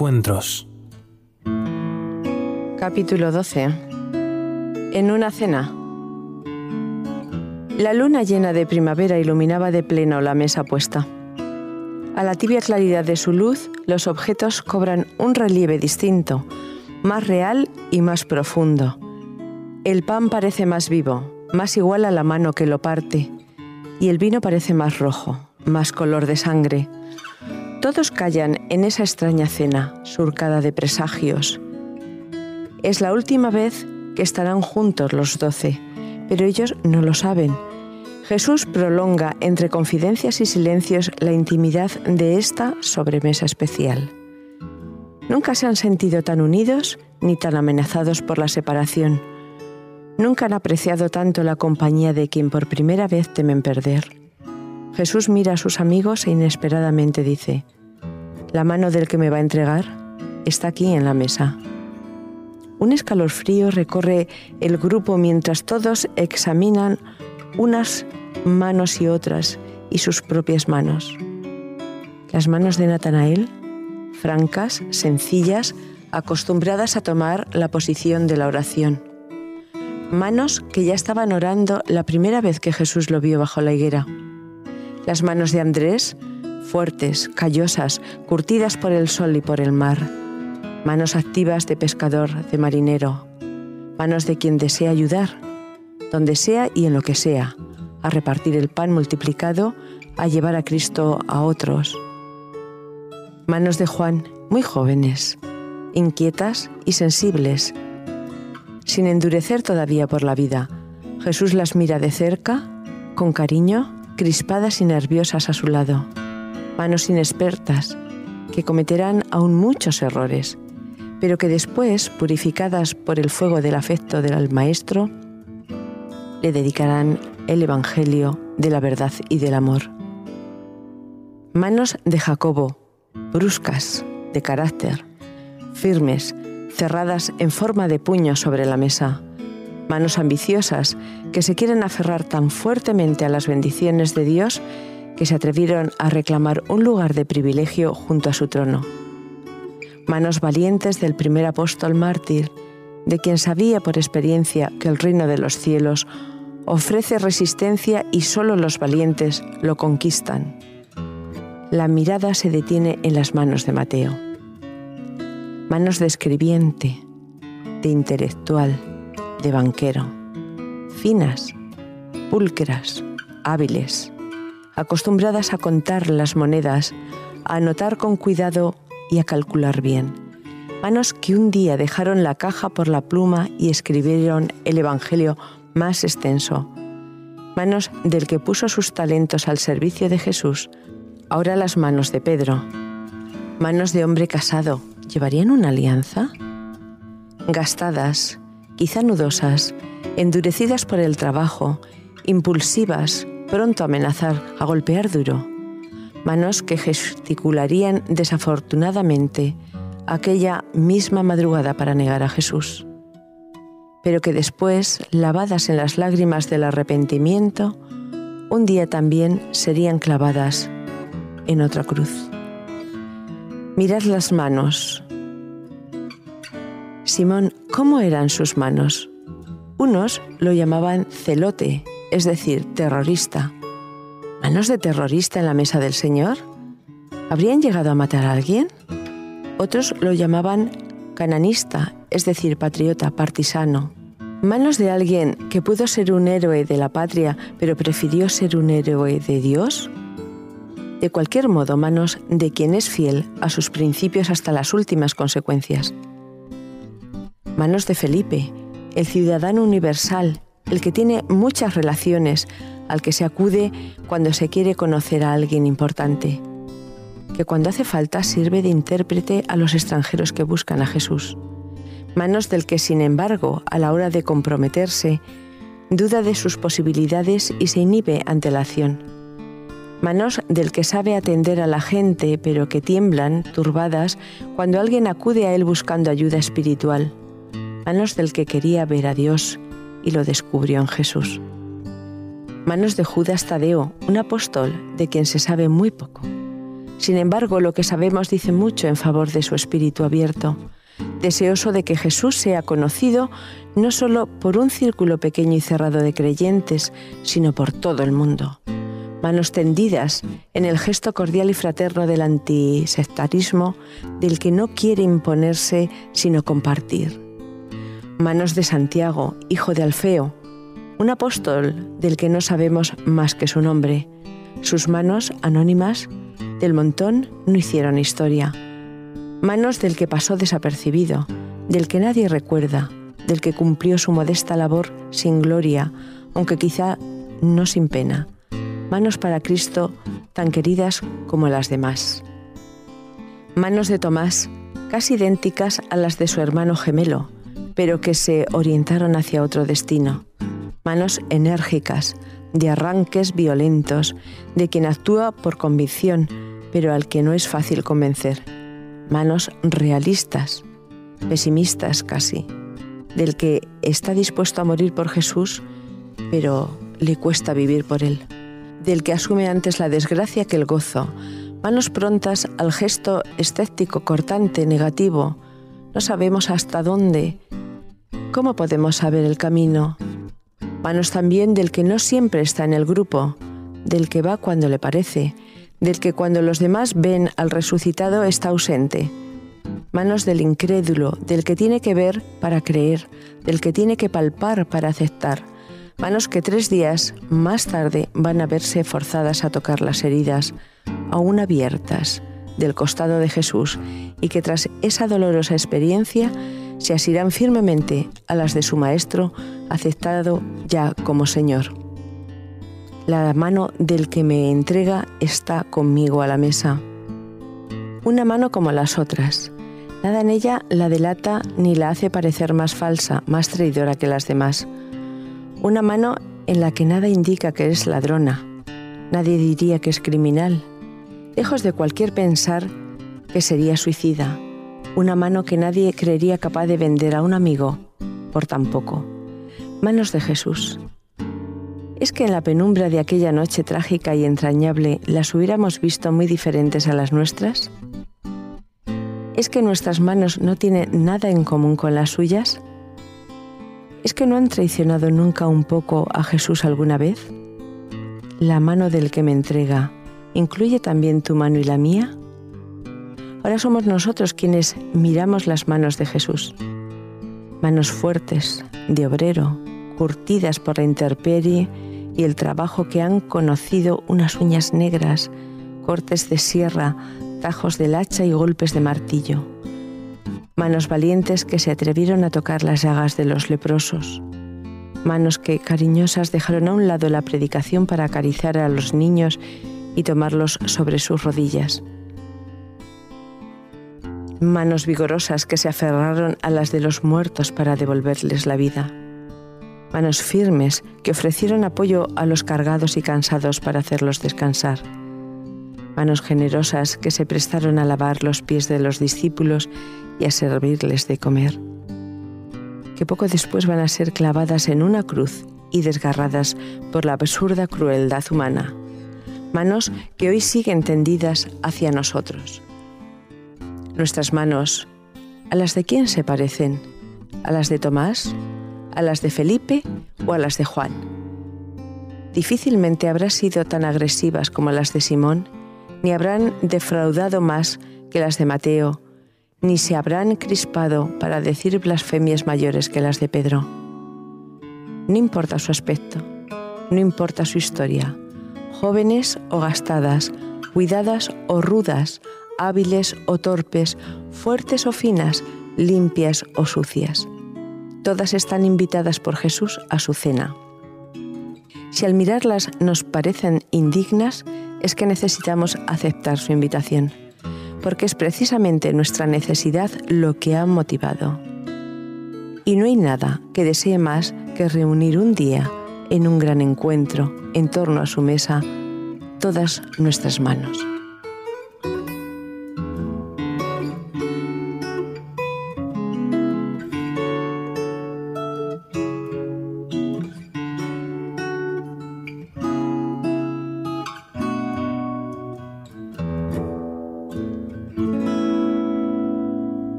encuentros. Capítulo 12. En una cena. La luna llena de primavera iluminaba de pleno la mesa puesta. A la tibia claridad de su luz, los objetos cobran un relieve distinto, más real y más profundo. El pan parece más vivo, más igual a la mano que lo parte, y el vino parece más rojo, más color de sangre. Todos callan en esa extraña cena, surcada de presagios. Es la última vez que estarán juntos los doce, pero ellos no lo saben. Jesús prolonga entre confidencias y silencios la intimidad de esta sobremesa especial. Nunca se han sentido tan unidos ni tan amenazados por la separación. Nunca han apreciado tanto la compañía de quien por primera vez temen perder. Jesús mira a sus amigos e inesperadamente dice, La mano del que me va a entregar está aquí en la mesa. Un escalofrío recorre el grupo mientras todos examinan unas manos y otras y sus propias manos. Las manos de Natanael, francas, sencillas, acostumbradas a tomar la posición de la oración. Manos que ya estaban orando la primera vez que Jesús lo vio bajo la higuera. Las manos de Andrés, fuertes, callosas, curtidas por el sol y por el mar. Manos activas de pescador, de marinero. Manos de quien desea ayudar, donde sea y en lo que sea, a repartir el pan multiplicado, a llevar a Cristo a otros. Manos de Juan, muy jóvenes, inquietas y sensibles, sin endurecer todavía por la vida. Jesús las mira de cerca, con cariño, crispadas y nerviosas a su lado. Manos inexpertas, que cometerán aún muchos errores, pero que después, purificadas por el fuego del afecto del Maestro, le dedicarán el Evangelio de la verdad y del amor. Manos de Jacobo, bruscas, de carácter, firmes, cerradas en forma de puño sobre la mesa. Manos ambiciosas que se quieren aferrar tan fuertemente a las bendiciones de Dios que se atrevieron a reclamar un lugar de privilegio junto a su trono. Manos valientes del primer apóstol mártir, de quien sabía por experiencia que el reino de los cielos ofrece resistencia y solo los valientes lo conquistan. La mirada se detiene en las manos de Mateo. Manos de escribiente, de intelectual, de banquero, finas, pulcras, hábiles, acostumbradas a contar las monedas, a anotar con cuidado y a calcular bien. Manos que un día dejaron la caja por la pluma y escribieron el Evangelio más extenso. Manos del que puso sus talentos al servicio de Jesús, ahora las manos de Pedro. Manos de hombre casado, ¿llevarían una alianza? Gastadas, quizá nudosas, endurecidas por el trabajo, impulsivas, pronto a amenazar, a golpear duro. Manos que gesticularían desafortunadamente aquella misma madrugada para negar a Jesús pero que después, lavadas en las lágrimas del arrepentimiento, un día también serían clavadas en otra cruz. Mirad las manos. Simón, ¿cómo eran sus manos? Unos lo llamaban celote, es decir, terrorista. ¿Manos de terrorista en la mesa del Señor? ¿Habrían llegado a matar a alguien? Otros lo llamaban cananista, es decir, patriota, partisano. Manos de alguien que pudo ser un héroe de la patria, pero prefirió ser un héroe de Dios. De cualquier modo, manos de quien es fiel a sus principios hasta las últimas consecuencias. Manos de Felipe, el ciudadano universal, el que tiene muchas relaciones, al que se acude cuando se quiere conocer a alguien importante, que cuando hace falta sirve de intérprete a los extranjeros que buscan a Jesús manos del que, sin embargo, a la hora de comprometerse, duda de sus posibilidades y se inhibe ante la acción. Manos del que sabe atender a la gente, pero que tiemblan, turbadas, cuando alguien acude a él buscando ayuda espiritual. Manos del que quería ver a Dios y lo descubrió en Jesús. Manos de Judas Tadeo, un apóstol de quien se sabe muy poco. Sin embargo, lo que sabemos dice mucho en favor de su espíritu abierto, deseoso de que Jesús sea conocido no solo por un círculo pequeño y cerrado de creyentes, sino por todo el mundo. Manos tendidas en el gesto cordial y fraterno del antisectarismo, del que no quiere imponerse sino compartir. Manos de Santiago, hijo de Alfeo, un apóstol del que no sabemos más que su nombre. Sus manos, anónimas, del montón no hicieron historia. Manos del que pasó desapercibido, del que nadie recuerda, del que cumplió su modesta labor sin gloria, aunque quizá no sin pena. Manos para Cristo tan queridas como las demás. Manos de Tomás, casi idénticas a las de su hermano gemelo, pero que se orientaron hacia otro destino. Manos enérgicas, de arranques violentos, de quien actúa por convicción, pero al que no es fácil convencer. Manos realistas, pesimistas casi, del que está dispuesto a morir por Jesús, pero le cuesta vivir por él. Del que asume antes la desgracia que el gozo. Manos prontas al gesto escéptico, cortante, negativo. No sabemos hasta dónde. ¿Cómo podemos saber el camino? Manos también del que no siempre está en el grupo, del que va cuando le parece, del que cuando los demás ven al resucitado está ausente. Manos del incrédulo, del que tiene que ver para creer, del que tiene que palpar para aceptar. Manos que tres días más tarde van a verse forzadas a tocar las heridas, aún abiertas, del costado de Jesús, y que tras esa dolorosa experiencia se asirán firmemente a las de su Maestro, aceptado ya como Señor. La mano del que me entrega está conmigo a la mesa. Una mano como las otras. Nada en ella la delata ni la hace parecer más falsa, más traidora que las demás. Una mano en la que nada indica que es ladrona. Nadie diría que es criminal. Lejos de cualquier pensar que sería suicida. Una mano que nadie creería capaz de vender a un amigo por tan poco. Manos de Jesús, ¿Es que en la penumbra de aquella noche trágica y entrañable las hubiéramos visto muy diferentes a las nuestras? ¿Es que nuestras manos no tienen nada en común con las suyas? ¿Es que no han traicionado nunca un poco a Jesús alguna vez? ¿La mano del que me entrega incluye también tu mano y la mía? Ahora somos nosotros quienes miramos las manos de Jesús. Manos fuertes, de obrero, curtidas por la intemperie y el trabajo que han conocido unas uñas negras, cortes de sierra, tajos del hacha y golpes de martillo. Manos valientes que se atrevieron a tocar las llagas de los leprosos. Manos que cariñosas dejaron a un lado la predicación para acariciar a los niños y tomarlos sobre sus rodillas. Manos vigorosas que se aferraron a las de los muertos para devolverles la vida. Manos firmes que ofrecieron apoyo a los cargados y cansados para hacerlos descansar, manos generosas que se prestaron a lavar los pies de los discípulos y a servirles de comer, que poco después van a ser clavadas en una cruz y desgarradas por la absurda crueldad humana, manos que hoy siguen tendidas hacia nosotros. Nuestras manos, ¿a las de quién se parecen? ¿A las de Tomás? a las de Felipe o a las de Juan. Difícilmente habrán sido tan agresivas como las de Simón, ni habrán defraudado más que las de Mateo, ni se habrán crispado para decir blasfemias mayores que las de Pedro. No importa su aspecto, no importa su historia, jóvenes o gastadas, cuidadas o rudas, hábiles o torpes, fuertes o finas, limpias o sucias. Todas están invitadas por Jesús a su cena. Si al mirarlas nos parecen indignas, es que necesitamos aceptar su invitación, porque es precisamente nuestra necesidad lo que ha motivado. Y no hay nada que desee más que reunir un día, en un gran encuentro, en torno a su mesa, todas nuestras manos.